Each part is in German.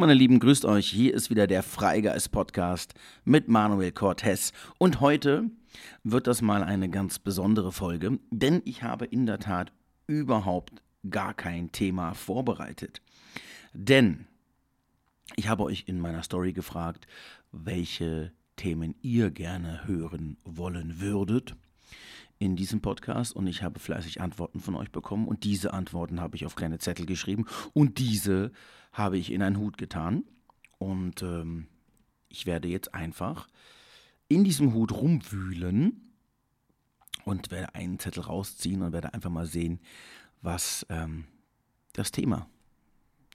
Meine Lieben, grüßt euch. Hier ist wieder der Freigeist Podcast mit Manuel Cortez. Und heute wird das mal eine ganz besondere Folge, denn ich habe in der Tat überhaupt gar kein Thema vorbereitet. Denn ich habe euch in meiner Story gefragt, welche Themen ihr gerne hören wollen würdet in diesem Podcast und ich habe fleißig Antworten von euch bekommen und diese Antworten habe ich auf kleine Zettel geschrieben und diese habe ich in einen Hut getan und ähm, ich werde jetzt einfach in diesem Hut rumwühlen und werde einen Zettel rausziehen und werde einfach mal sehen, was ähm, das Thema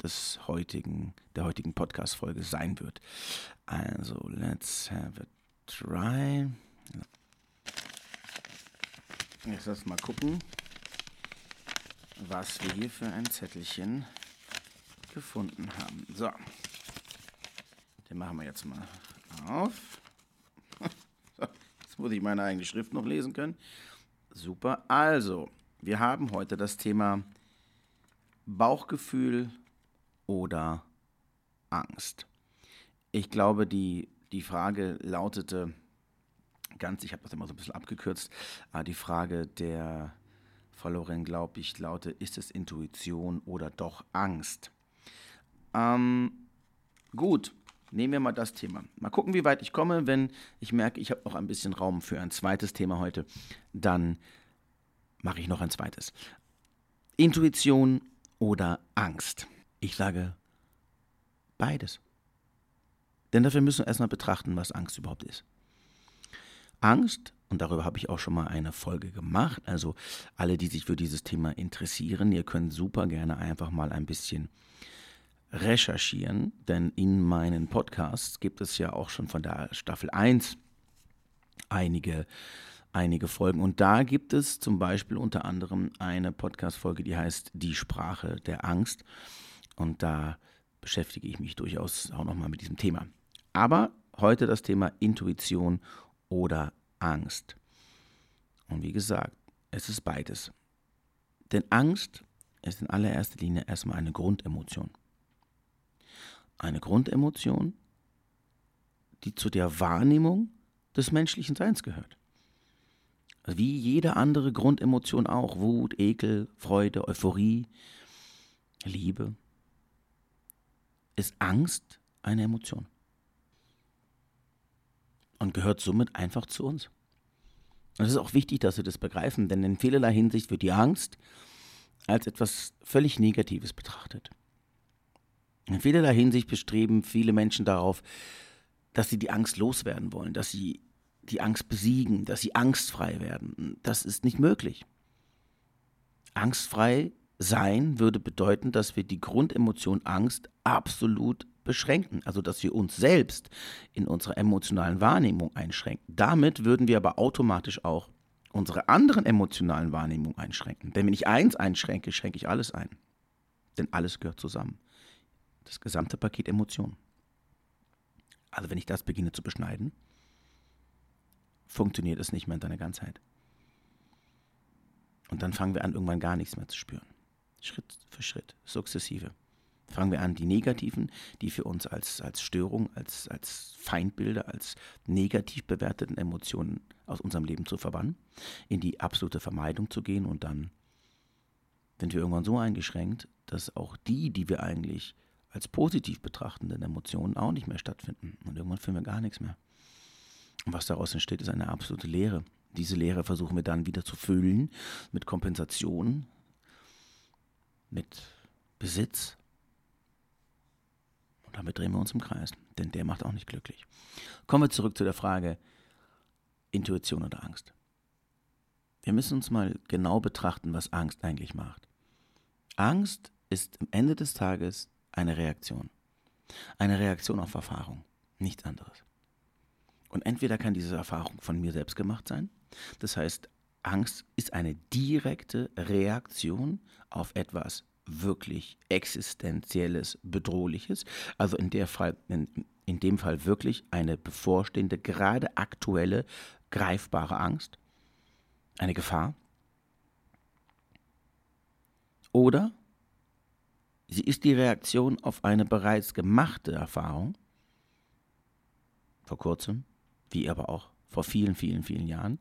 des heutigen, der heutigen Podcast-Folge sein wird. Also, let's have a try. Jetzt lass mal gucken, was wir hier für ein Zettelchen gefunden haben. So, den machen wir jetzt mal auf. Jetzt muss ich meine eigene Schrift noch lesen können. Super. Also, wir haben heute das Thema Bauchgefühl oder Angst. Ich glaube, die, die Frage lautete, ganz, ich habe das immer so ein bisschen abgekürzt, aber die Frage der Loren, glaube ich, lautet, ist es Intuition oder doch Angst? Ähm, gut, nehmen wir mal das Thema. Mal gucken, wie weit ich komme. Wenn ich merke, ich habe noch ein bisschen Raum für ein zweites Thema heute, dann mache ich noch ein zweites. Intuition oder Angst? Ich sage beides. Denn dafür müssen wir erstmal betrachten, was Angst überhaupt ist. Angst, und darüber habe ich auch schon mal eine Folge gemacht, also alle, die sich für dieses Thema interessieren, ihr könnt super gerne einfach mal ein bisschen recherchieren, denn in meinen Podcasts gibt es ja auch schon von der Staffel 1 einige, einige Folgen. Und da gibt es zum Beispiel unter anderem eine Podcast-Folge, die heißt Die Sprache der Angst. Und da beschäftige ich mich durchaus auch nochmal mit diesem Thema. Aber heute das Thema Intuition oder Angst. Und wie gesagt, es ist beides. Denn Angst ist in allererster Linie erstmal eine Grundemotion. Eine Grundemotion, die zu der Wahrnehmung des menschlichen Seins gehört. Also wie jede andere Grundemotion auch. Wut, Ekel, Freude, Euphorie, Liebe. Ist Angst eine Emotion und gehört somit einfach zu uns. Es ist auch wichtig, dass wir das begreifen, denn in vielerlei Hinsicht wird die Angst als etwas völlig Negatives betrachtet. In vielerlei Hinsicht bestreben viele Menschen darauf, dass sie die Angst loswerden wollen, dass sie die Angst besiegen, dass sie angstfrei werden. Das ist nicht möglich. Angstfrei sein würde bedeuten, dass wir die Grundemotion Angst absolut beschränken, also dass wir uns selbst in unserer emotionalen Wahrnehmung einschränken. Damit würden wir aber automatisch auch unsere anderen emotionalen Wahrnehmungen einschränken. Denn wenn ich eins einschränke, schränke ich alles ein. Denn alles gehört zusammen. Das gesamte Paket Emotionen. Also wenn ich das beginne zu beschneiden, funktioniert es nicht mehr in seiner Ganzheit. Und dann fangen wir an, irgendwann gar nichts mehr zu spüren. Schritt für Schritt, sukzessive. Fangen wir an, die negativen, die für uns als, als Störung, als, als Feindbilder, als negativ bewerteten Emotionen aus unserem Leben zu verbannen, in die absolute Vermeidung zu gehen und dann sind wir irgendwann so eingeschränkt, dass auch die, die wir eigentlich als positiv betrachtenden Emotionen auch nicht mehr stattfinden. Und irgendwann fühlen wir gar nichts mehr. Und was daraus entsteht, ist eine absolute Leere. Diese Leere versuchen wir dann wieder zu füllen mit Kompensation, mit Besitz, damit drehen wir uns im Kreis, denn der macht auch nicht glücklich. Kommen wir zurück zu der Frage Intuition oder Angst. Wir müssen uns mal genau betrachten, was Angst eigentlich macht. Angst ist am Ende des Tages eine Reaktion. Eine Reaktion auf Erfahrung, nichts anderes. Und entweder kann diese Erfahrung von mir selbst gemacht sein, das heißt, Angst ist eine direkte Reaktion auf etwas wirklich existenzielles, bedrohliches, also in, der Fall, in, in dem Fall wirklich eine bevorstehende, gerade aktuelle, greifbare Angst, eine Gefahr. Oder Sie ist die Reaktion auf eine bereits gemachte Erfahrung, vor kurzem, wie aber auch vor vielen, vielen, vielen Jahren,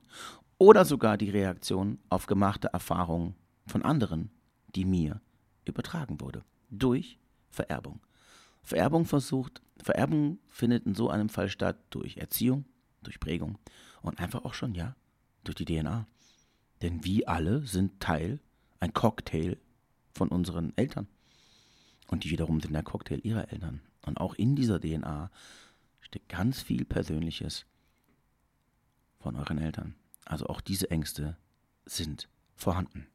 oder sogar die Reaktion auf gemachte Erfahrungen von anderen, die mir übertragen wurde, durch Vererbung. Vererbung versucht, Vererbung findet in so einem Fall statt durch Erziehung, durch Prägung und einfach auch schon, ja, durch die DNA. Denn wir alle sind Teil, ein Cocktail von unseren Eltern. Und die wiederum sind der Cocktail ihrer Eltern. Und auch in dieser DNA steckt ganz viel Persönliches von euren Eltern. Also auch diese Ängste sind vorhanden.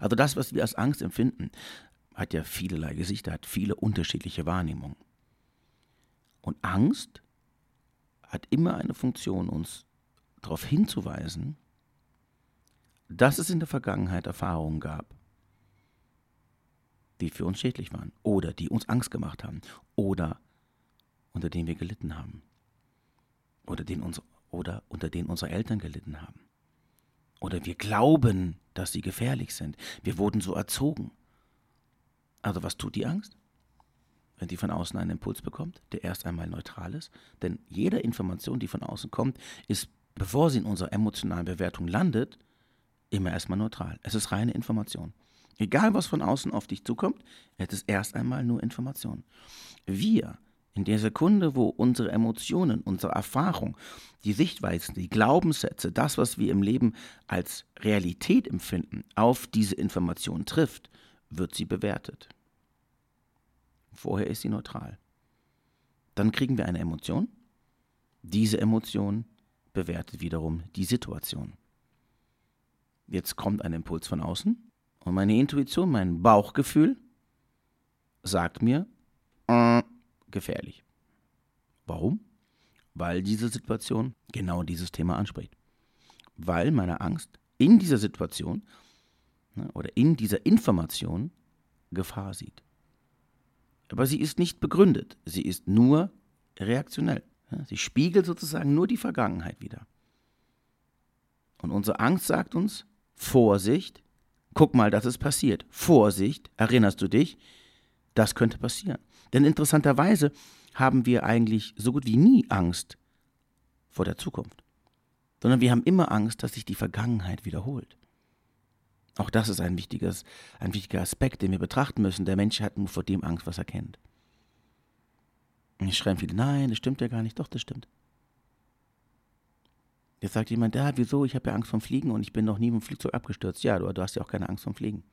Also das, was wir als Angst empfinden, hat ja vielerlei Gesichter, hat viele unterschiedliche Wahrnehmungen. Und Angst hat immer eine Funktion, uns darauf hinzuweisen, dass es in der Vergangenheit Erfahrungen gab, die für uns schädlich waren oder die uns Angst gemacht haben oder unter denen wir gelitten haben oder, den uns, oder unter denen unsere Eltern gelitten haben. Oder wir glauben, dass sie gefährlich sind. Wir wurden so erzogen. Also was tut die Angst? Wenn die von außen einen Impuls bekommt, der erst einmal neutral ist. Denn jede Information, die von außen kommt, ist, bevor sie in unserer emotionalen Bewertung landet, immer erstmal neutral. Es ist reine Information. Egal, was von außen auf dich zukommt, es ist erst einmal nur Information. Wir, in der Sekunde, wo unsere Emotionen, unsere Erfahrung, die Sichtweisen, die Glaubenssätze, das, was wir im Leben als Realität empfinden, auf diese Information trifft, wird sie bewertet. Vorher ist sie neutral. Dann kriegen wir eine Emotion. Diese Emotion bewertet wiederum die Situation. Jetzt kommt ein Impuls von außen und meine Intuition, mein Bauchgefühl sagt mir, äh, gefährlich. Warum? Weil diese Situation genau dieses Thema anspricht. Weil meine Angst in dieser Situation ne, oder in dieser Information Gefahr sieht. Aber sie ist nicht begründet, sie ist nur reaktionell. Sie spiegelt sozusagen nur die Vergangenheit wieder. Und unsere Angst sagt uns, Vorsicht, guck mal, das ist passiert. Vorsicht, erinnerst du dich? Das könnte passieren. Denn interessanterweise haben wir eigentlich so gut wie nie Angst vor der Zukunft, sondern wir haben immer Angst, dass sich die Vergangenheit wiederholt. Auch das ist ein, wichtiges, ein wichtiger Aspekt, den wir betrachten müssen. Der Mensch hat nur vor dem Angst, was er kennt. Und ich schreibe viele, nein, das stimmt ja gar nicht. Doch, das stimmt. Jetzt sagt jemand, ja, wieso? Ich habe ja Angst vom Fliegen und ich bin noch nie im Flugzeug abgestürzt. Ja, du, du hast ja auch keine Angst vom Fliegen.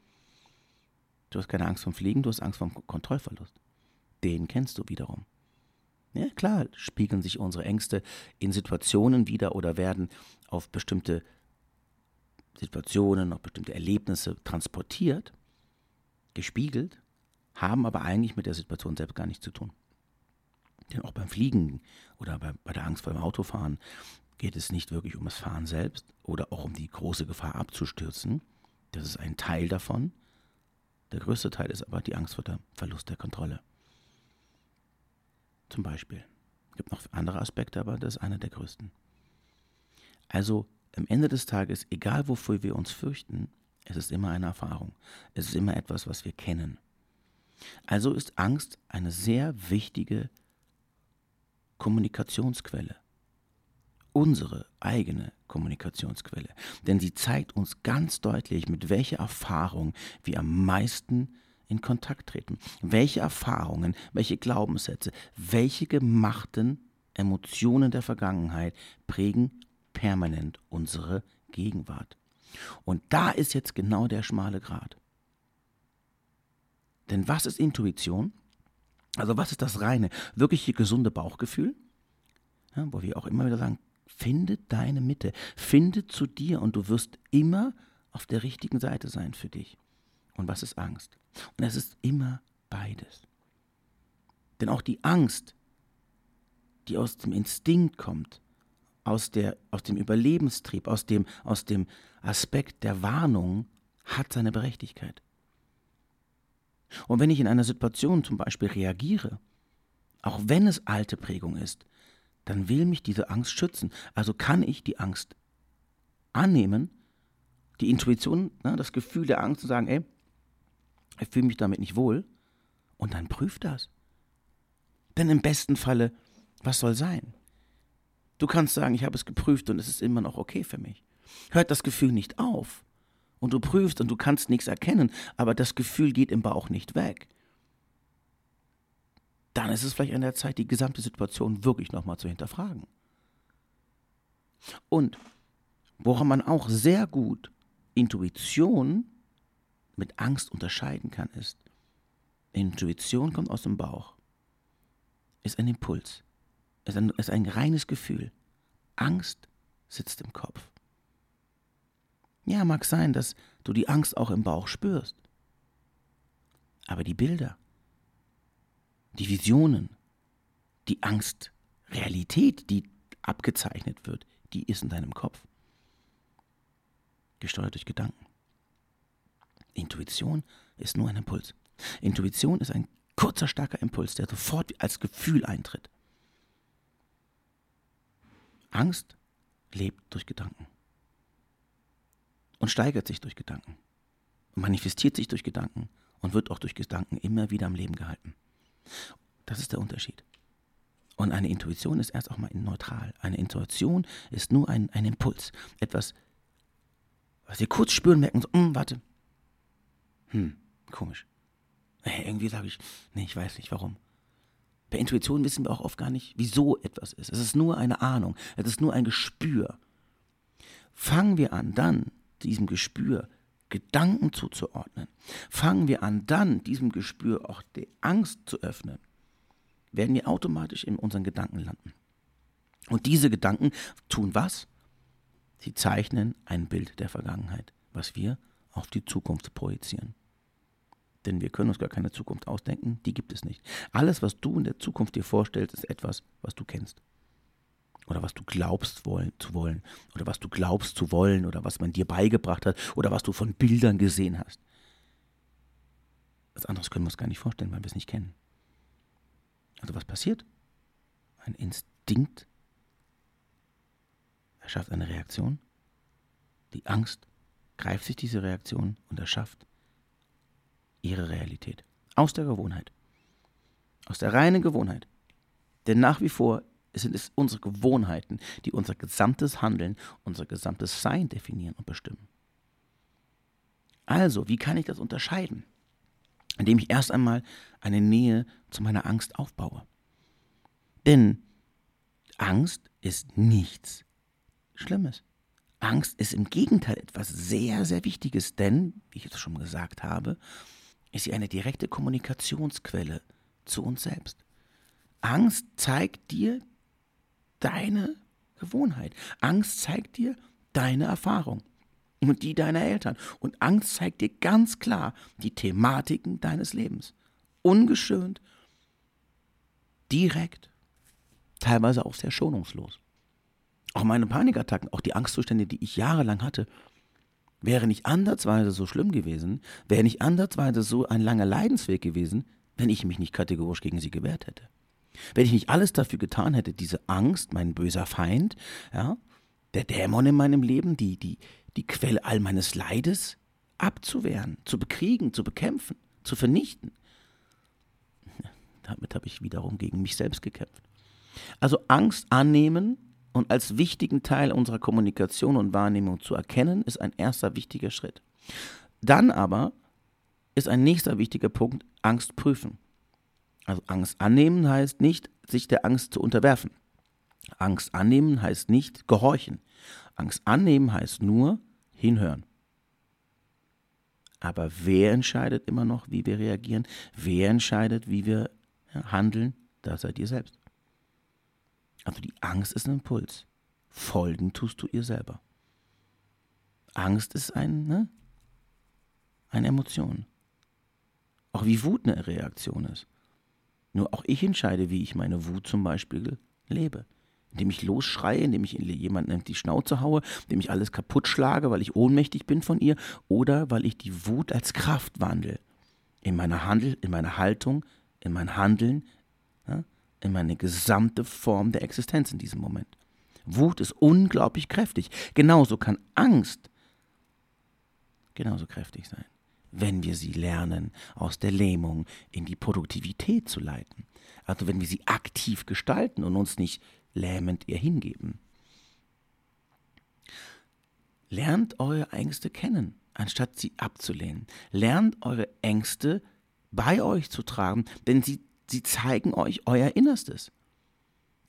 Du hast keine Angst vom Fliegen, du hast Angst vom Kontrollverlust. Den kennst du wiederum. Ja, klar, spiegeln sich unsere Ängste in Situationen wieder oder werden auf bestimmte Situationen, auf bestimmte Erlebnisse transportiert, gespiegelt, haben aber eigentlich mit der Situation selbst gar nichts zu tun. Denn auch beim Fliegen oder bei, bei der Angst vor dem Autofahren geht es nicht wirklich um das Fahren selbst oder auch um die große Gefahr abzustürzen. Das ist ein Teil davon. Der größte Teil ist aber die Angst vor dem Verlust der Kontrolle. Zum Beispiel. Es gibt noch andere Aspekte, aber das ist einer der größten. Also am Ende des Tages, egal wofür wir uns fürchten, es ist immer eine Erfahrung. Es ist immer etwas, was wir kennen. Also ist Angst eine sehr wichtige Kommunikationsquelle unsere eigene Kommunikationsquelle. Denn sie zeigt uns ganz deutlich, mit welcher Erfahrung wir am meisten in Kontakt treten. Welche Erfahrungen, welche Glaubenssätze, welche gemachten Emotionen der Vergangenheit prägen permanent unsere Gegenwart. Und da ist jetzt genau der schmale Grat. Denn was ist Intuition? Also was ist das reine, wirkliche gesunde Bauchgefühl? Ja, wo wir auch immer wieder sagen, Finde deine Mitte, finde zu dir und du wirst immer auf der richtigen Seite sein für dich. Und was ist Angst? Und es ist immer beides. Denn auch die Angst, die aus dem Instinkt kommt, aus, der, aus dem Überlebenstrieb, aus dem, aus dem Aspekt der Warnung, hat seine Berechtigkeit. Und wenn ich in einer Situation zum Beispiel reagiere, auch wenn es alte Prägung ist, dann will mich diese Angst schützen. Also kann ich die Angst annehmen, die Intuition, ne, das Gefühl der Angst und sagen, ey, Ich fühle mich damit nicht wohl. Und dann prüf das. Denn im besten Falle, was soll sein? Du kannst sagen, ich habe es geprüft und es ist immer noch okay für mich. Hört das Gefühl nicht auf. Und du prüfst und du kannst nichts erkennen, aber das Gefühl geht im Bauch nicht weg. Dann ist es vielleicht an der Zeit, die gesamte Situation wirklich nochmal zu hinterfragen. Und woran man auch sehr gut Intuition mit Angst unterscheiden kann, ist, Intuition kommt aus dem Bauch, ist ein Impuls, ist ein, ist ein reines Gefühl. Angst sitzt im Kopf. Ja, mag sein, dass du die Angst auch im Bauch spürst. Aber die Bilder, die Visionen, die Angst, Realität, die abgezeichnet wird, die ist in deinem Kopf. Gesteuert durch Gedanken. Intuition ist nur ein Impuls. Intuition ist ein kurzer, starker Impuls, der sofort als Gefühl eintritt. Angst lebt durch Gedanken und steigert sich durch Gedanken und manifestiert sich durch Gedanken und wird auch durch Gedanken immer wieder am Leben gehalten. Das ist der Unterschied. Und eine Intuition ist erst auch mal neutral. Eine Intuition ist nur ein, ein Impuls. Etwas, was wir kurz spüren, merken so, hm, warte. Hm, komisch. Hey, irgendwie sage ich, nee, ich weiß nicht warum. Bei Intuition wissen wir auch oft gar nicht, wieso etwas ist. Es ist nur eine Ahnung, es ist nur ein Gespür. Fangen wir an, dann diesem Gespür Gedanken zuzuordnen, fangen wir an, dann diesem Gespür auch die Angst zu öffnen, werden wir automatisch in unseren Gedanken landen. Und diese Gedanken tun was? Sie zeichnen ein Bild der Vergangenheit, was wir auf die Zukunft projizieren. Denn wir können uns gar keine Zukunft ausdenken, die gibt es nicht. Alles, was du in der Zukunft dir vorstellst, ist etwas, was du kennst oder was du glaubst wollen, zu wollen oder was du glaubst zu wollen oder was man dir beigebracht hat oder was du von Bildern gesehen hast. Was anderes können wir uns gar nicht vorstellen, weil wir es nicht kennen. Also was passiert? Ein Instinkt erschafft eine Reaktion. Die Angst greift sich diese Reaktion und erschafft ihre Realität. Aus der Gewohnheit. Aus der reinen Gewohnheit. Denn nach wie vor sind es unsere Gewohnheiten, die unser gesamtes Handeln, unser gesamtes Sein definieren und bestimmen. Also, wie kann ich das unterscheiden? Indem ich erst einmal eine Nähe zu meiner Angst aufbaue. Denn Angst ist nichts Schlimmes. Angst ist im Gegenteil etwas sehr, sehr Wichtiges, denn, wie ich es schon gesagt habe, ist sie eine direkte Kommunikationsquelle zu uns selbst. Angst zeigt dir deine Gewohnheit. Angst zeigt dir deine Erfahrung und die deiner Eltern. Und Angst zeigt dir ganz klar die Thematiken deines Lebens. Ungeschönt, direkt, teilweise auch sehr schonungslos. Auch meine Panikattacken, auch die Angstzustände, die ich jahrelang hatte, wäre nicht andersweise so schlimm gewesen, wäre nicht andersweise so ein langer Leidensweg gewesen, wenn ich mich nicht kategorisch gegen sie gewehrt hätte. Wenn ich nicht alles dafür getan hätte, diese Angst, mein böser Feind, ja, der Dämon in meinem Leben, die, die, die Quelle all meines Leides abzuwehren, zu bekriegen, zu bekämpfen, zu vernichten. Damit habe ich wiederum gegen mich selbst gekämpft. Also Angst annehmen und als wichtigen Teil unserer Kommunikation und Wahrnehmung zu erkennen, ist ein erster wichtiger Schritt. Dann aber ist ein nächster wichtiger Punkt Angst prüfen. Also Angst annehmen heißt nicht, sich der Angst zu unterwerfen. Angst annehmen heißt nicht gehorchen. Angst annehmen heißt nur hinhören. Aber wer entscheidet immer noch, wie wir reagieren? Wer entscheidet, wie wir handeln? Da seid ihr selbst. Also die Angst ist ein Impuls. Folgen tust du ihr selber. Angst ist ein, ne? eine Emotion. Auch wie Wut eine Reaktion ist. Nur auch ich entscheide, wie ich meine Wut zum Beispiel lebe. Indem ich losschreie, indem ich jemanden die Schnauze haue, indem ich alles kaputt schlage, weil ich ohnmächtig bin von ihr, oder weil ich die Wut als Kraft wandle. In meiner Handel, in meiner Haltung, in mein Handeln, ja, in meine gesamte Form der Existenz in diesem Moment. Wut ist unglaublich kräftig. Genauso kann Angst genauso kräftig sein. wenn wir sie lernen, aus der Lähmung in die Produktivität zu leiten. Also wenn wir sie aktiv gestalten und uns nicht lähmend ihr hingeben. Lernt eure Ängste kennen, anstatt sie abzulehnen. Lernt eure Ängste bei euch zu tragen, denn sie, sie zeigen euch euer Innerstes.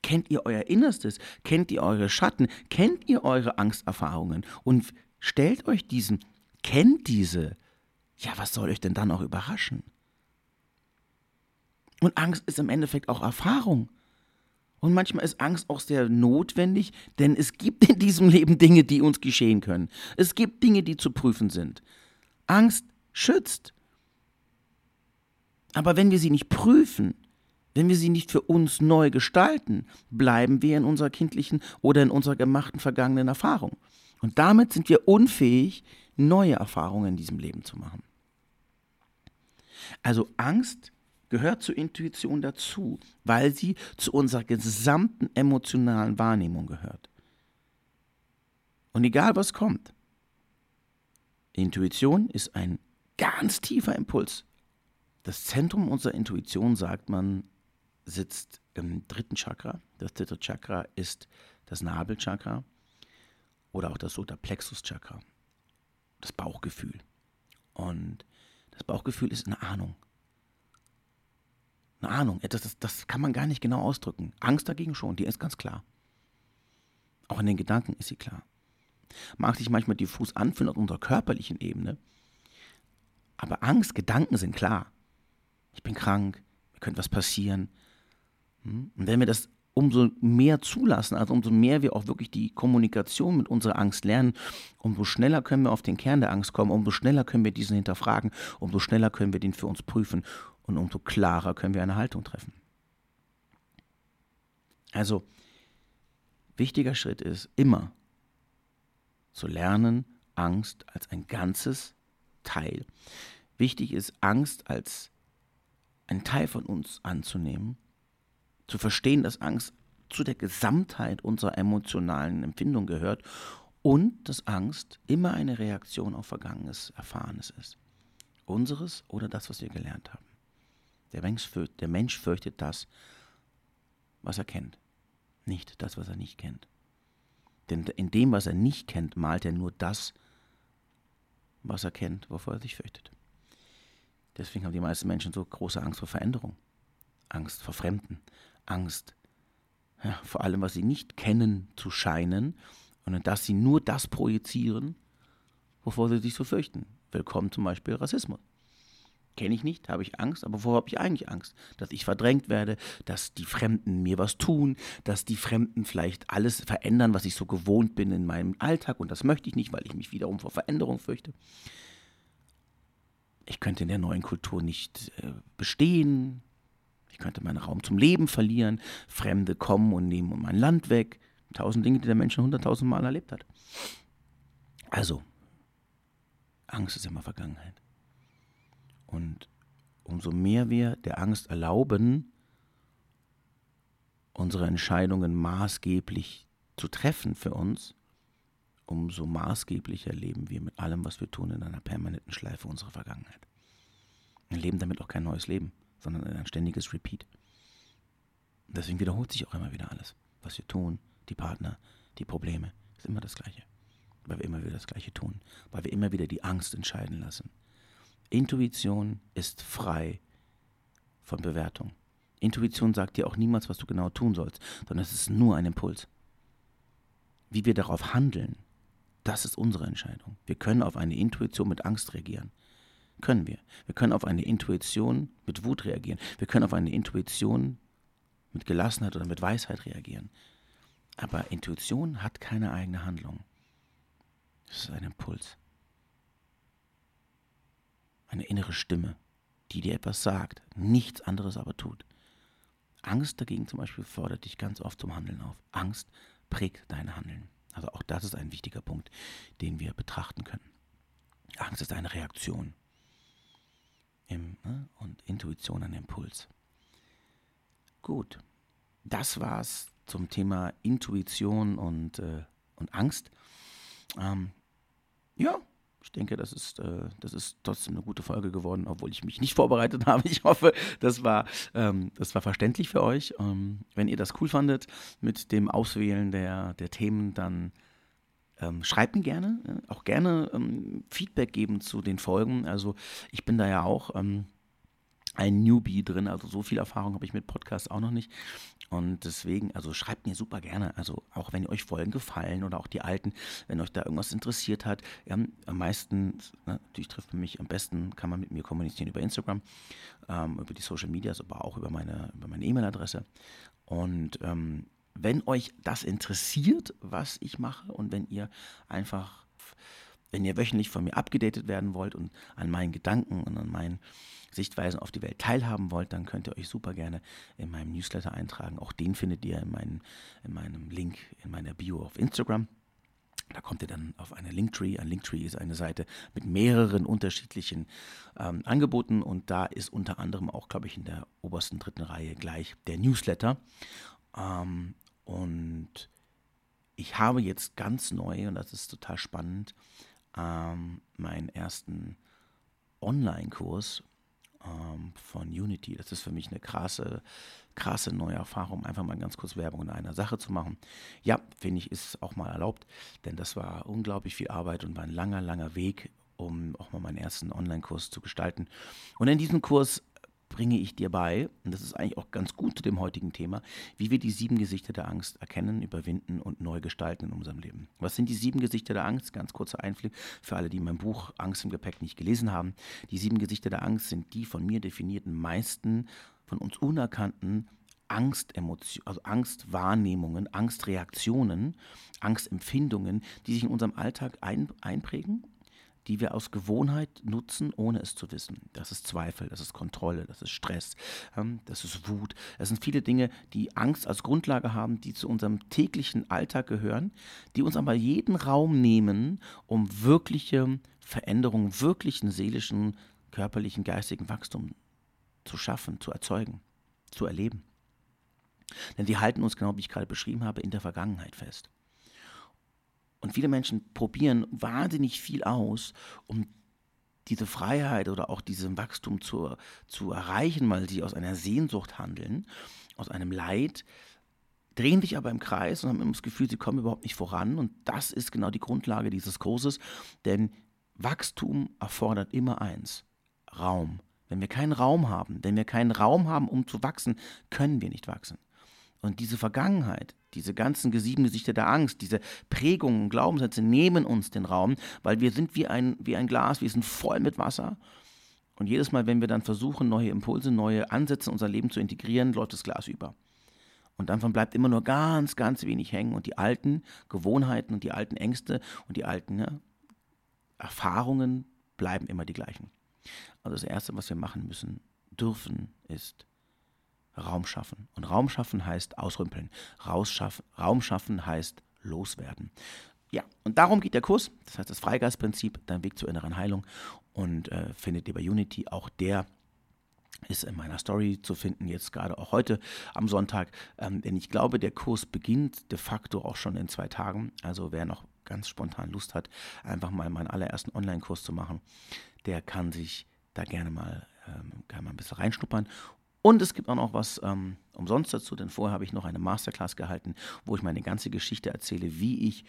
Kennt ihr euer Innerstes? Kennt ihr eure Schatten? Kennt ihr eure Angsterfahrungen? Und stellt euch diesen, kennt diese. Ja, was soll euch denn dann auch überraschen? Und Angst ist im Endeffekt auch Erfahrung. Und manchmal ist Angst auch sehr notwendig, denn es gibt in diesem Leben Dinge, die uns geschehen können. Es gibt Dinge, die zu prüfen sind. Angst schützt. Aber wenn wir sie nicht prüfen, wenn wir sie nicht für uns neu gestalten, bleiben wir in unserer kindlichen oder in unserer gemachten vergangenen Erfahrung. Und damit sind wir unfähig, neue Erfahrungen in diesem Leben zu machen. Also Angst gehört zur Intuition dazu, weil sie zu unserer gesamten emotionalen Wahrnehmung gehört. Und egal was kommt, Intuition ist ein ganz tiefer Impuls. Das Zentrum unserer Intuition, sagt man, sitzt im dritten Chakra. Das dritte Chakra ist das Nabelchakra oder auch das Solarplexus-Chakra, das Bauchgefühl. Und das Bauchgefühl ist eine Ahnung. Eine Ahnung, das, das, das kann man gar nicht genau ausdrücken. Angst dagegen schon, die ist ganz klar. Auch in den Gedanken ist sie klar. Mag sich manchmal diffus anfühlen auf unserer körperlichen Ebene, aber Angst, Gedanken sind klar. Ich bin krank, mir könnte was passieren. Hm? Und wenn wir das umso mehr zulassen, also umso mehr wir auch wirklich die Kommunikation mit unserer Angst lernen, umso schneller können wir auf den Kern der Angst kommen, umso schneller können wir diesen hinterfragen, umso schneller können wir den für uns prüfen und umso klarer können wir eine Haltung treffen. Also, wichtiger Schritt ist immer zu lernen, Angst als ein ganzes Teil. Wichtig ist, Angst als ein Teil von uns anzunehmen, zu verstehen, dass Angst zu der Gesamtheit unserer emotionalen Empfindung gehört und dass Angst immer eine Reaktion auf Vergangenes, Erfahrenes ist. Unseres oder das, was wir gelernt haben. Der Mensch, der Mensch fürchtet das, was er kennt, nicht das, was er nicht kennt. Denn in dem, was er nicht kennt, malt er nur das, was er kennt, wovor er sich fürchtet. Deswegen haben die meisten Menschen so große Angst vor Veränderung, Angst vor Fremden, Angst ja, vor allem, was sie nicht kennen, zu scheinen und dass sie nur das projizieren, wovor sie sich so fürchten. Willkommen zum Beispiel Rassismus. Kenne ich nicht, habe ich Angst, aber wovor habe ich eigentlich Angst? Dass ich verdrängt werde, dass die Fremden mir was tun, dass die Fremden vielleicht alles verändern, was ich so gewohnt bin in meinem Alltag und das möchte ich nicht, weil ich mich wiederum vor Veränderung fürchte. Ich könnte in der neuen Kultur nicht äh, bestehen, ich könnte meinen Raum zum Leben verlieren, Fremde kommen und nehmen mein Land weg. Tausend Dinge, die der Mensch hunderttausend Mal erlebt hat. Also, Angst ist immer Vergangenheit. Und umso mehr wir der Angst erlauben, unsere Entscheidungen maßgeblich zu treffen für uns, umso maßgeblicher leben wir mit allem, was wir tun, in einer permanenten Schleife unserer Vergangenheit. Wir leben damit auch kein neues Leben, sondern ein ständiges Repeat. deswegen wiederholt sich auch immer wieder alles. Was wir tun, die Partner, die Probleme, ist immer das Gleiche. Weil wir immer wieder das Gleiche tun. Weil wir immer wieder die Angst entscheiden lassen. Intuition ist frei von Bewertung. Intuition sagt dir auch niemals, was du genau tun sollst, sondern es ist nur ein Impuls. Wie wir darauf handeln, das ist unsere Entscheidung. Wir können auf eine Intuition mit Angst reagieren. Können wir. Wir können auf eine Intuition mit Wut reagieren. Wir können auf eine Intuition mit Gelassenheit oder mit Weisheit reagieren. Aber Intuition hat keine eigene Handlung. Es ist ein Impuls eine innere Stimme, die dir etwas sagt, nichts anderes aber tut. Angst dagegen zum Beispiel fordert dich ganz oft zum Handeln auf. Angst prägt dein Handeln. Also auch das ist ein wichtiger Punkt, den wir betrachten können. Angst ist eine Reaktion Im, ne? und Intuition ein Impuls. Gut, das war's zum Thema Intuition und, äh, und Angst. Ähm, ja, ich denke, das ist, äh, das ist trotzdem eine gute Folge geworden, obwohl ich mich nicht vorbereitet habe. Ich hoffe, das war, ähm, das war verständlich für euch. Ähm, wenn ihr das cool fandet mit dem Auswählen der, der Themen, dann ähm, schreibt mir gerne, äh, auch gerne ähm, Feedback geben zu den Folgen. Also ich bin da ja auch ähm, ein Newbie drin. Also so viel Erfahrung habe ich mit Podcasts auch noch nicht. Und deswegen, also schreibt mir super gerne. Also auch wenn euch Folgen gefallen oder auch die alten, wenn euch da irgendwas interessiert hat. Ja, am meisten, ne, natürlich trifft man mich am besten, kann man mit mir kommunizieren über Instagram, ähm, über die Social Medias, aber auch über meine über E-Mail-Adresse. Und ähm, wenn euch das interessiert, was ich mache und wenn ihr einfach wenn ihr wöchentlich von mir abgedatet werden wollt und an meinen Gedanken und an meinen Sichtweisen auf die Welt teilhaben wollt, dann könnt ihr euch super gerne in meinem Newsletter eintragen. Auch den findet ihr in, meinen, in meinem Link in meiner Bio auf Instagram. Da kommt ihr dann auf eine Linktree. Ein Linktree ist eine Seite mit mehreren unterschiedlichen ähm, Angeboten und da ist unter anderem auch, glaube ich, in der obersten dritten Reihe gleich der Newsletter. Ähm, und ich habe jetzt ganz neu, und das ist total spannend, ähm, meinen ersten Online-Kurs ähm, von Unity. Das ist für mich eine krasse, krasse neue Erfahrung, einfach mal ganz kurz Werbung in einer Sache zu machen. Ja, finde ich, ist auch mal erlaubt, denn das war unglaublich viel Arbeit und war ein langer, langer Weg, um auch mal meinen ersten Online-Kurs zu gestalten. Und in diesem Kurs bringe ich dir bei, und das ist eigentlich auch ganz gut zu dem heutigen Thema, wie wir die sieben Gesichter der Angst erkennen, überwinden und neu gestalten in unserem Leben. Was sind die sieben Gesichter der Angst? Ganz kurzer Einblick für alle, die mein Buch Angst im Gepäck nicht gelesen haben. Die sieben Gesichter der Angst sind die von mir definierten meisten von uns unerkannten Angstemotionen, also Angstwahrnehmungen, Angstreaktionen, Angstempfindungen, die sich in unserem Alltag ein, einprägen die wir aus Gewohnheit nutzen, ohne es zu wissen. Das ist Zweifel, das ist Kontrolle, das ist Stress, ähm, das ist Wut. Es sind viele Dinge, die Angst als Grundlage haben, die zu unserem täglichen Alltag gehören, die uns aber jeden Raum nehmen, um wirkliche Veränderungen, wirklichen seelischen, körperlichen, geistigen Wachstum zu schaffen, zu erzeugen, zu erleben. Denn die halten uns, genau wie ich gerade beschrieben habe, in der Vergangenheit fest. Und viele Menschen probieren wahnsinnig viel aus, um diese Freiheit oder auch diesen Wachstum zu, zu erreichen, weil sie aus einer Sehnsucht handeln, aus einem Leid, drehen sich aber im Kreis und haben immer das Gefühl, sie kommen überhaupt nicht voran. Und das ist genau die Grundlage dieses Kurses, denn Wachstum erfordert immer eins, Raum. Wenn wir keinen Raum haben, wenn wir keinen Raum haben, um zu wachsen, können wir nicht wachsen. Und diese Vergangenheit, diese ganzen sieben Gesichter der Angst, diese Prägungen und Glaubenssätze nehmen uns den Raum, weil wir sind wie ein, wie ein Glas, wir sind voll mit Wasser. Und jedes Mal, wenn wir dann versuchen, neue Impulse, neue Ansätze in unser Leben zu integrieren, läuft das Glas über. Und davon bleibt immer nur ganz, ganz wenig hängen. Und die alten Gewohnheiten und die alten Ängste und die alten ja, Erfahrungen bleiben immer die gleichen. Also das Erste, was wir machen müssen, dürfen, ist Raum schaffen. Und Raum schaffen heißt ausrümpeln. Raum schaffen heißt loswerden. Ja, und darum geht der Kurs. Das heißt, das Freigeistprinzip, dein Weg zur inneren Heilung. Und äh, findet ihr bei Unity auch der ist in meiner Story zu finden, jetzt gerade auch heute am Sonntag. Ähm, denn ich glaube, der Kurs beginnt de facto auch schon in zwei Tagen. Also wer noch ganz spontan Lust hat, einfach mal meinen allerersten Online-Kurs zu machen, der kann sich da gerne mal, ähm, kann mal ein bisschen reinschnuppern. Und es gibt auch noch was ähm, umsonst dazu, denn vorher habe ich noch eine Masterclass gehalten, wo ich meine ganze Geschichte erzähle, wie ich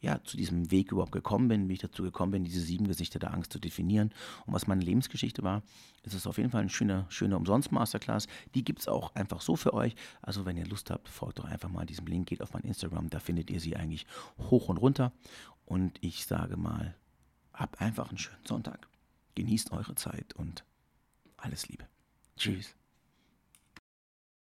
ja, zu diesem Weg überhaupt gekommen bin, wie ich dazu gekommen bin, diese sieben Gesichter der Angst zu definieren und was meine Lebensgeschichte war. Es ist auf jeden Fall eine schöne, schöne Umsonst-Masterclass. Die gibt es auch einfach so für euch. Also wenn ihr Lust habt, folgt doch einfach mal diesem Link, geht auf mein Instagram, da findet ihr sie eigentlich hoch und runter. Und ich sage mal, habt einfach einen schönen Sonntag. Genießt eure Zeit und alles Liebe. Tschüss.